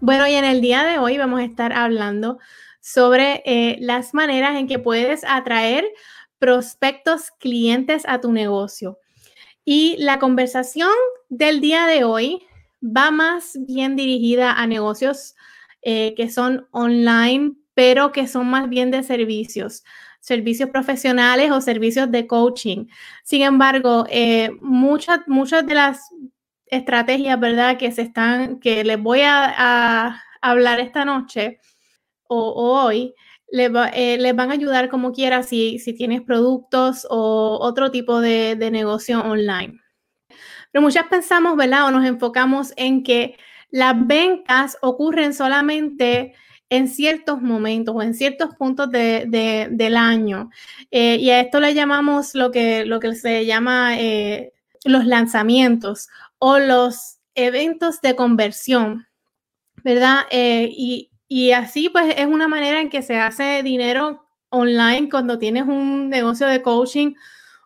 Bueno, y en el día de hoy vamos a estar hablando sobre eh, las maneras en que puedes atraer prospectos clientes a tu negocio. Y la conversación del día de hoy va más bien dirigida a negocios eh, que son online, pero que son más bien de servicios, servicios profesionales o servicios de coaching. Sin embargo, eh, muchas, muchas de las estrategias, ¿verdad? Que se están, que les voy a hablar esta noche, o, hoy eh, les, van a ayudar como quiera si, si tienes productos o otro tipo de, negocio online. Pero muchas pensamos, ¿verdad? O nos enfocamos en que las ventas ocurren solamente en ciertos momentos o en ciertos puntos del año. Eh, y a esto le llamamos lo que, lo que se llama eh, los lanzamientos o los eventos de conversión, ¿verdad? y, y así pues es una manera en que se hace dinero online cuando tienes un negocio de coaching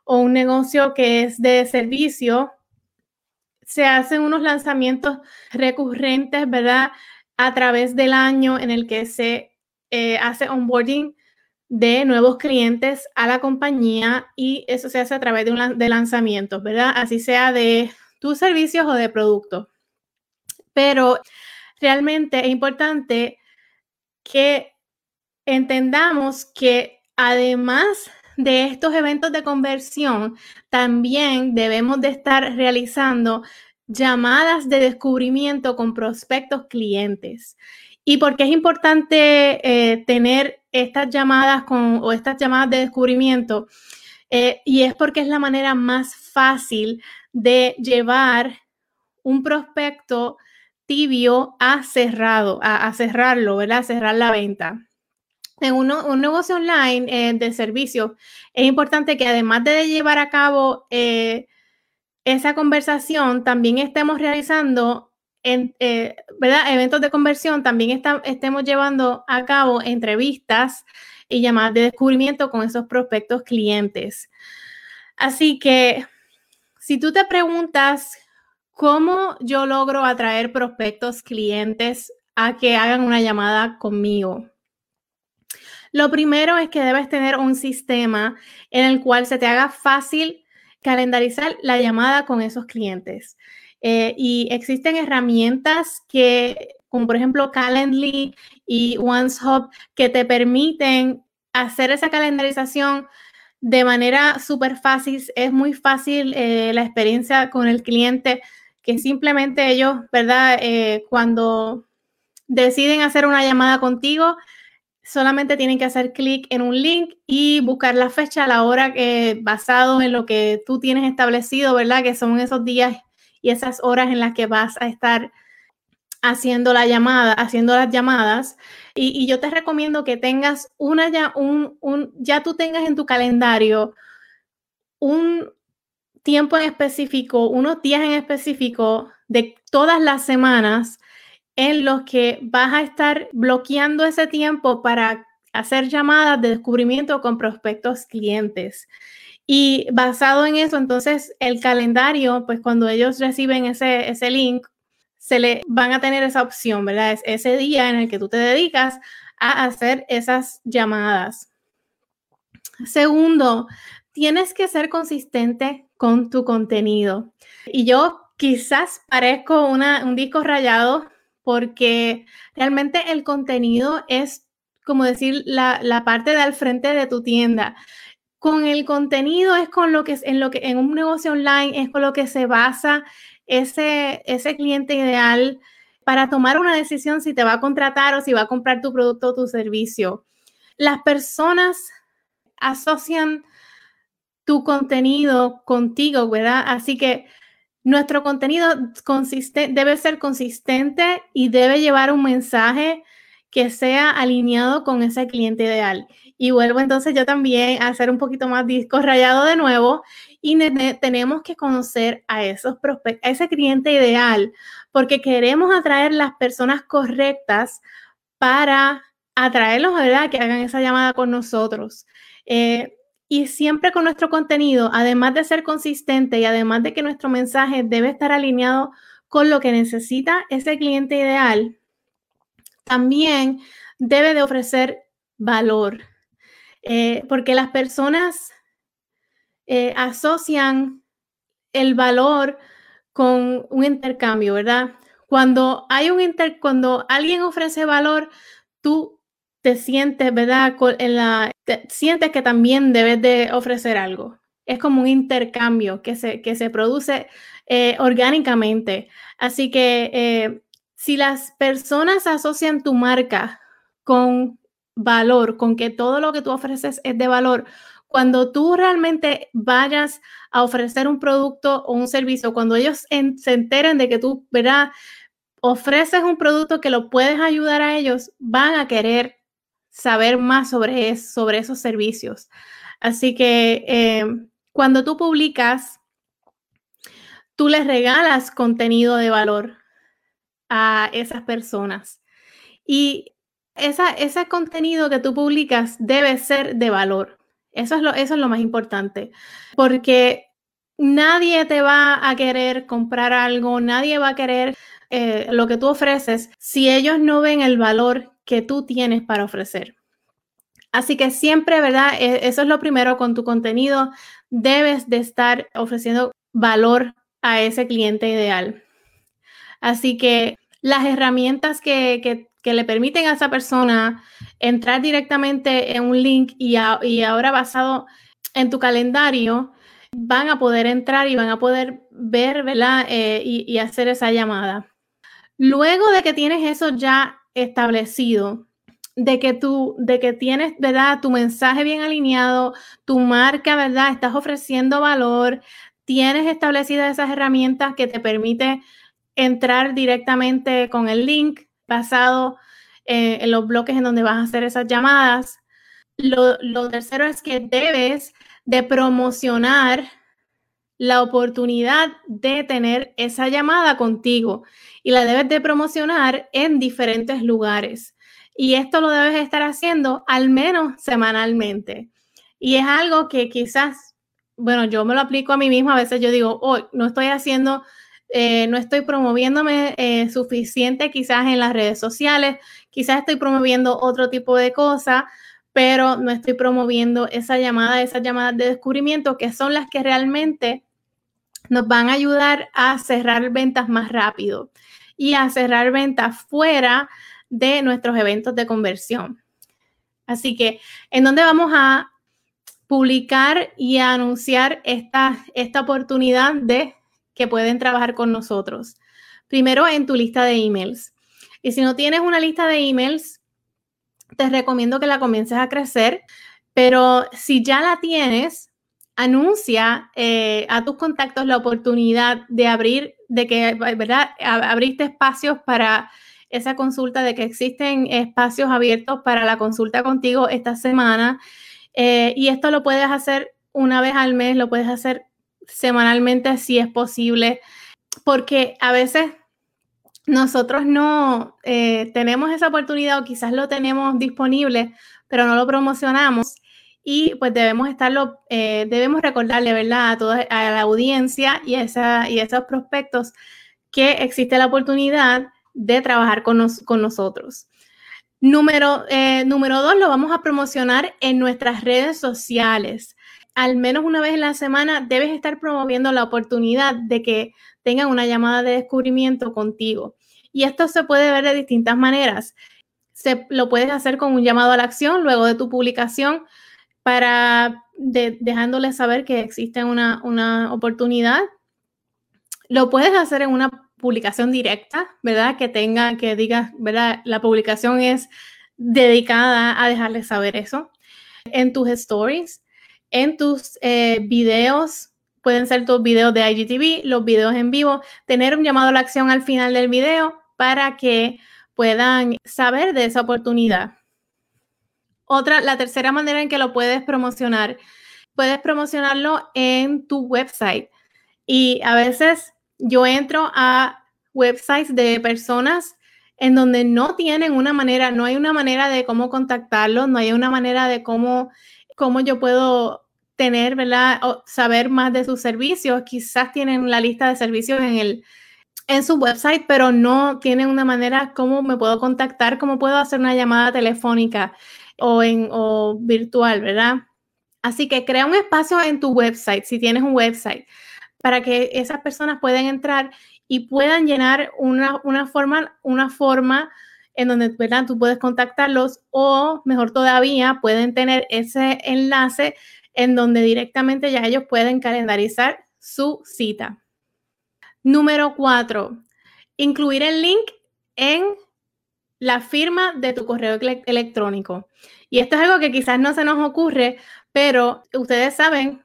o un negocio que es de servicio. Se hacen unos lanzamientos recurrentes, ¿verdad? A través del año en el que se eh, hace onboarding de nuevos clientes a la compañía y eso se hace a través de, un, de lanzamientos, ¿verdad? Así sea de tus servicios o de productos. Pero realmente es importante que entendamos que además de estos eventos de conversión, también debemos de estar realizando llamadas de descubrimiento con prospectos clientes. ¿Y por qué es importante eh, tener estas llamadas con, o estas llamadas de descubrimiento? Eh, y es porque es la manera más fácil de llevar un prospecto tibio a cerrado, a, cerrarlo, ¿verdad? A cerrar la venta. En un negocio online eh, de servicio, es importante que además de llevar a cabo eh, esa conversación, también estemos realizando en, eh, ¿verdad? eventos de conversión, también estemos llevando a cabo entrevistas y llamadas de descubrimiento con esos prospectos clientes. Así que si tú te preguntas ¿Cómo yo logro atraer prospectos, clientes a que hagan una llamada conmigo? Lo primero es que debes tener un sistema en el cual se te haga fácil calendarizar la llamada con esos clientes. Eh, y existen herramientas que, como por ejemplo Calendly y OneShop, que te permiten hacer esa calendarización de manera súper fácil. Es muy fácil eh, la experiencia con el cliente que simplemente ellos, ¿verdad? Eh, cuando deciden hacer una llamada contigo, solamente tienen que hacer clic en un link y buscar la fecha, la hora que basado en lo que tú tienes establecido, ¿verdad? Que son esos días y esas horas en las que vas a estar haciendo la llamada, haciendo las llamadas. Y, yo te recomiendo que tengas una ya, un, un, ya tú tengas en tu calendario un, tiempo en específico, unos días en específico de todas las semanas en los que vas a estar bloqueando ese tiempo para hacer llamadas de descubrimiento con prospectos clientes. Y basado en eso, entonces el calendario, pues cuando ellos reciben ese, ese link, se le van a tener esa opción, ¿verdad? Es ese día en el que tú te dedicas a hacer esas llamadas. Segundo, tienes que ser consistente con tu contenido. Y yo quizás parezco un disco rayado porque realmente el contenido es, como decir, la, parte de al frente de tu tienda. Con el contenido es con lo que en lo que en un negocio online es con lo que se basa ese, ese cliente ideal para tomar una decisión si te va a contratar o si va a comprar tu producto o tu servicio. Las personas asocian tu contenido contigo, ¿verdad? Así que nuestro contenido debe ser consistente y debe llevar un mensaje que sea alineado con ese cliente ideal. Y vuelvo entonces yo también a hacer un poquito más disco rayado de nuevo y tenemos que conocer a esos prospectos, a ese cliente ideal, porque queremos atraer las personas correctas para atraerlos, ¿verdad? Que hagan esa llamada con nosotros. Eh, y siempre con nuestro contenido, además de ser consistente y además de que nuestro mensaje debe estar alineado con lo que necesita ese cliente ideal, también debe de ofrecer valor. Eh, porque las personas eh, asocian el valor con un intercambio, ¿verdad? Cuando hay un inter, cuando alguien ofrece valor, tú te sientes, ¿verdad? La, sientes que también debes de ofrecer algo. Es como un intercambio que se, que se produce eh, orgánicamente. Así que si las personas asocian tu marca con valor, con que todo lo que tú ofreces es de valor, cuando tú realmente vayas a ofrecer un producto o un servicio, cuando ellos se enteren de que tú, ¿verdad? Ofreces un producto que lo puedes ayudar a ellos, van a querer saber más sobre, sobre esos servicios. Así que eh, cuando tú publicas, tú les regalas contenido de valor a esas personas. Y esa, ese contenido que tú publicas debe ser de valor. Eso es, lo, eso es lo más importante, porque nadie te va a querer comprar algo, nadie va a querer eh, lo que tú ofreces si ellos no ven el valor que tú tienes para ofrecer. Así que siempre, ¿verdad? E, eso es lo primero con tu contenido. Debes de estar ofreciendo valor a ese cliente ideal. Así que las herramientas que, le permiten a esa persona entrar directamente en un link y, ahora basado en tu calendario, van a poder entrar y van a poder ver, ¿verdad? Eh, y hacer esa llamada. Luego de que tienes eso ya establecido, de que tú, de que tienes, ¿verdad? Tu mensaje bien alineado, tu marca, ¿verdad? Estás ofreciendo valor, tienes establecidas esas herramientas que te permite entrar directamente con el link basado eh, en los bloques en donde vas a hacer esas llamadas. Lo, lo tercero es que debes de promocionar la oportunidad de tener esa llamada contigo y la debes de promocionar en diferentes lugares. Y esto lo debes estar haciendo al menos semanalmente. Y es algo que quizás, bueno, yo me lo aplico a mí misma. A veces yo digo, hoy no estoy haciendo, eh, no estoy promoviéndome eh, suficiente quizás en las redes sociales, quizás estoy promoviendo otro tipo de cosas, pero no estoy promoviendo esa llamada, esas llamadas de descubrimiento que son las que realmente nos van a ayudar a cerrar ventas más rápido y a cerrar ventas fuera de nuestros eventos de conversión. Así que, ¿en dónde vamos a publicar y a anunciar esta, esta oportunidad de que pueden trabajar con nosotros? Primero, en tu lista de emails. Y si no tienes una lista de emails, te recomiendo que la comiences a crecer, pero si ya la tienes, anuncia eh, a tus contactos la oportunidad de abrir, de que, ¿verdad? Abriste espacios para esa consulta de que existen espacios abiertos para la consulta contigo esta semana. Eh, y esto lo puedes hacer una vez al mes, lo puedes hacer semanalmente si es posible, porque a veces nosotros no eh, tenemos esa oportunidad o quizás lo tenemos disponible, pero no lo promocionamos. Y pues debemos estarlo, eh, debemos recordarle, ¿verdad? A toda a la audiencia y, esa, y esos prospectos que existe la oportunidad de trabajar con, nosotros. Número, eh, número dos, lo vamos a promocionar en nuestras redes sociales. Al menos una vez en la semana debes estar promoviendo la oportunidad de que tengan una llamada de descubrimiento contigo. Y esto se puede ver de distintas maneras. Se, lo puedes hacer con un llamado a la acción luego de tu publicación para dejándole saber que existe una, una oportunidad. Lo puedes hacer en una publicación directa, ¿verdad? Que tenga, que diga, ¿verdad? La publicación es dedicada a dejarles saber eso. En tus stories, en tus eh, videos pueden ser tus videos de IGTV, los videos en vivo, tener un llamado a la acción al final del video para que puedan saber de esa oportunidad. Otra, la tercera manera en que lo puedes promocionar, puedes promocionarlo en tu website. Y a veces yo entro a websites de personas en donde no tienen una manera, no hay una manera de cómo contactarlos, no hay una manera de cómo, cómo yo puedo tener, ¿verdad? O saber más de sus servicios. Quizás tienen la lista de servicios en el en su website, pero no tienen una manera cómo me puedo contactar, cómo puedo hacer una llamada telefónica o en o virtual, ¿verdad? Así que crea un espacio en tu website, si tienes un website, para que esas personas puedan entrar y puedan llenar una, forma, una forma en donde ¿verdad? tú puedes contactarlos o mejor todavía pueden tener ese enlace en donde directamente ya ellos pueden calendarizar su cita. Número cuatro, incluir el link en la firma de tu correo electrónico. Y esto es algo que quizás no se nos ocurre, pero ustedes saben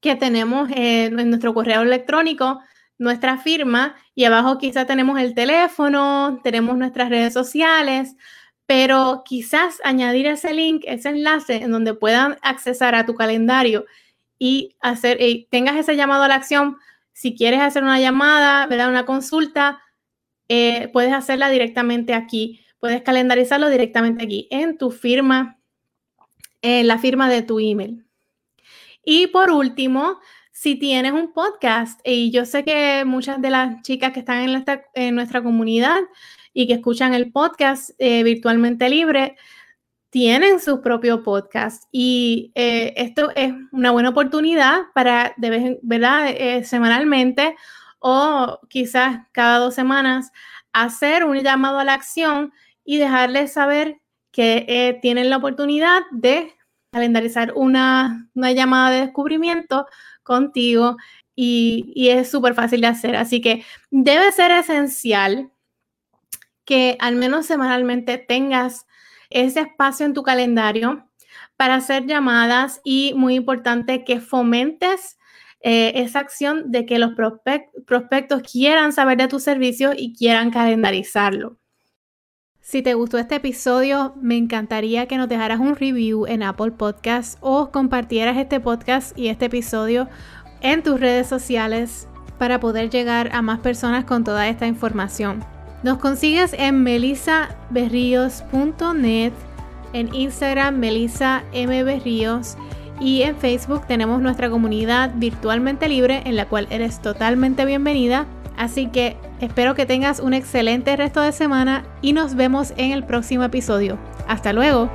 que tenemos eh, en nuestro correo electrónico nuestra firma y abajo quizás tenemos el teléfono, tenemos nuestras redes sociales, pero quizás añadir ese link, ese enlace en donde puedan accesar a tu calendario y hacer, y tengas ese llamado a la acción. Si quieres hacer una llamada, ¿verdad? una consulta, eh, puedes hacerla directamente aquí. Puedes calendarizarlo directamente aquí en tu firma, en la firma de tu email. Y por último, si tienes un podcast, y yo sé que muchas de las chicas que están en, nuestra comunidad y que escuchan el podcast eh, virtualmente libre, tienen su propio podcast y eh, esto es una buena oportunidad para, de vez, ¿verdad? Eh, semanalmente o quizás cada dos semanas hacer un llamado a la acción y dejarles saber que tienen la oportunidad de calendarizar una, una llamada de descubrimiento contigo y, es súper fácil de hacer. Así que debe ser esencial que al menos semanalmente tengas ese espacio en tu calendario para hacer llamadas y muy importante que fomentes eh, esa acción de que los prospectos quieran saber de tu servicio y quieran calendarizarlo. Si te gustó este episodio, me encantaría que nos dejaras un review en Apple Podcasts o compartieras este podcast y este episodio en tus redes sociales para poder llegar a más personas con toda esta información. Nos consigues en melisaberrios.net, en Instagram Melisa M. y en Facebook tenemos nuestra comunidad virtualmente libre en la cual eres totalmente bienvenida. Así que espero que tengas un excelente resto de semana y nos vemos en el próximo episodio. Hasta luego.